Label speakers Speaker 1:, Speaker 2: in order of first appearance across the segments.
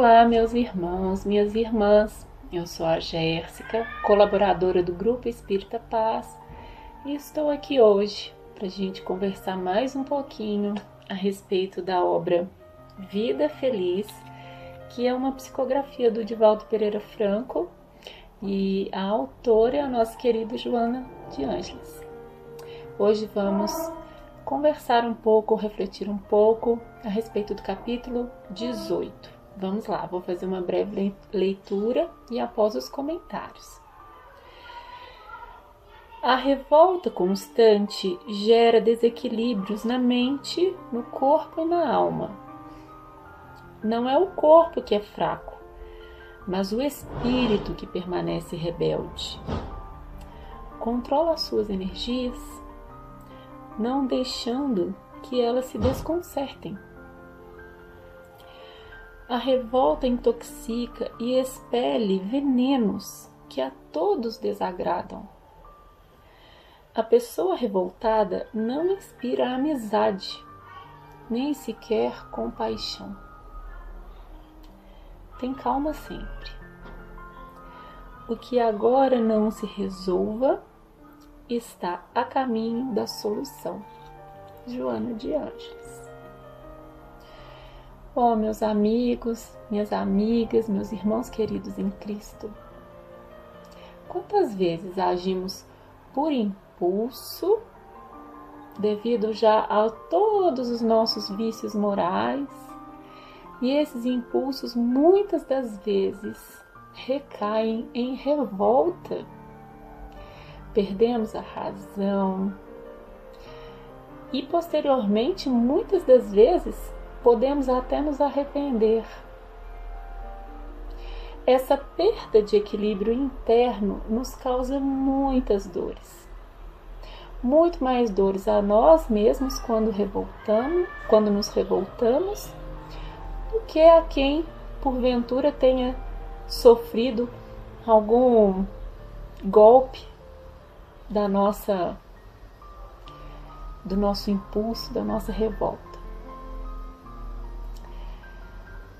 Speaker 1: Olá, meus irmãos, minhas irmãs. Eu sou a Jéssica, colaboradora do Grupo Espírita Paz, e estou aqui hoje para a gente conversar mais um pouquinho a respeito da obra Vida Feliz, que é uma psicografia do Divaldo Pereira Franco e a autora é a nossa querida Joana de Ângeles. Hoje vamos conversar um pouco, refletir um pouco a respeito do capítulo 18. Vamos lá, vou fazer uma breve leitura e após os comentários. A revolta constante gera desequilíbrios na mente, no corpo e na alma. Não é o corpo que é fraco, mas o espírito que permanece rebelde. Controla as suas energias, não deixando que elas se desconcertem a revolta intoxica e expele venenos que a todos desagradam. A pessoa revoltada não inspira amizade, nem sequer compaixão. Tem calma sempre. O que agora não se resolva está a caminho da solução. Joana de Ângeles. Oh, meus amigos, minhas amigas, meus irmãos queridos em Cristo, quantas vezes agimos por impulso, devido já a todos os nossos vícios morais, e esses impulsos muitas das vezes recaem em revolta. Perdemos a razão. E posteriormente, muitas das vezes, podemos até nos arrepender. Essa perda de equilíbrio interno nos causa muitas dores. Muito mais dores a nós mesmos quando revoltamos, quando nos revoltamos, do que a quem porventura tenha sofrido algum golpe da nossa do nosso impulso, da nossa revolta.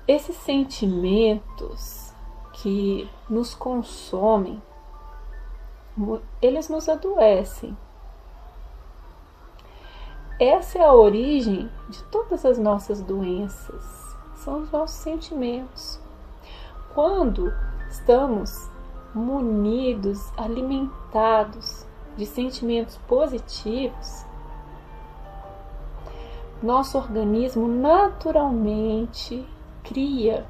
Speaker 1: Esses sentimentos que nos consomem, eles nos adoecem. Essa é a origem de todas as nossas doenças, são os nossos sentimentos. Quando estamos munidos, alimentados de sentimentos positivos, nosso organismo naturalmente cria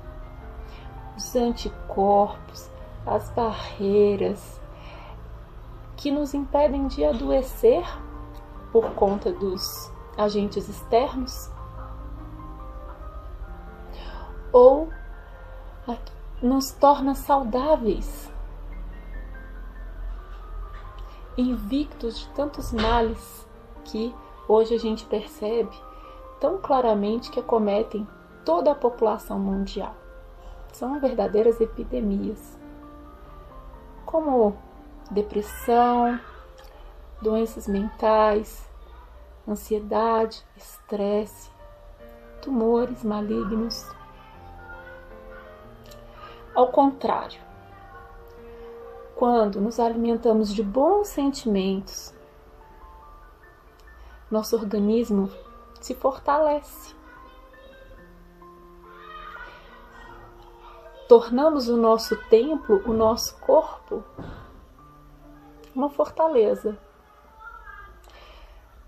Speaker 1: os anticorpos, as barreiras que nos impedem de adoecer por conta dos agentes externos ou nos torna saudáveis, invictos de tantos males que hoje a gente percebe tão claramente que acometem toda a população mundial. São verdadeiras epidemias, como depressão, doenças mentais, ansiedade, estresse, tumores malignos. Ao contrário, quando nos alimentamos de bons sentimentos, nosso organismo se fortalece. Tornamos o nosso templo, o nosso corpo, uma fortaleza.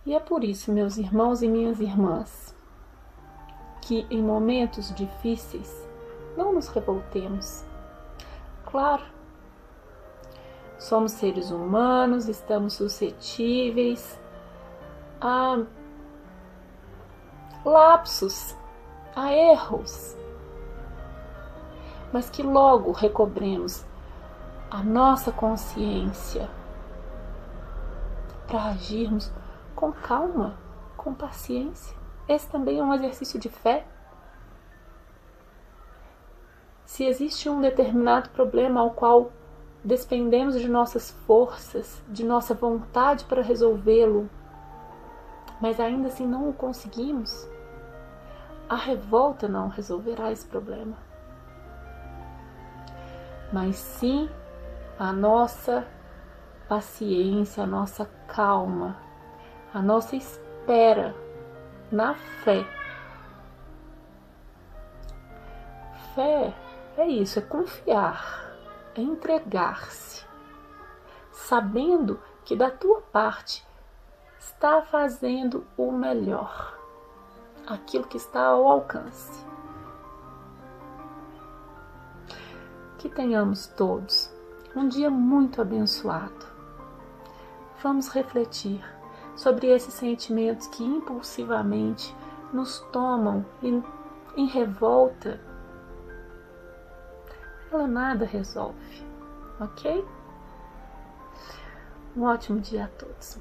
Speaker 1: E é por isso, meus irmãos e minhas irmãs, que em momentos difíceis não nos revoltemos. Claro, somos seres humanos, estamos suscetíveis a lapsos, a erros mas que logo recobremos a nossa consciência para agirmos com calma, com paciência. Esse também é um exercício de fé. Se existe um determinado problema ao qual despendemos de nossas forças, de nossa vontade para resolvê-lo, mas ainda assim não o conseguimos, a revolta não resolverá esse problema. Mas sim a nossa paciência, a nossa calma, a nossa espera na fé. Fé é isso, é confiar, é entregar-se, sabendo que da tua parte está fazendo o melhor, aquilo que está ao alcance. Que tenhamos todos um dia muito abençoado. Vamos refletir sobre esses sentimentos que impulsivamente nos tomam em, em revolta. Ela nada resolve, ok? Um ótimo dia a todos.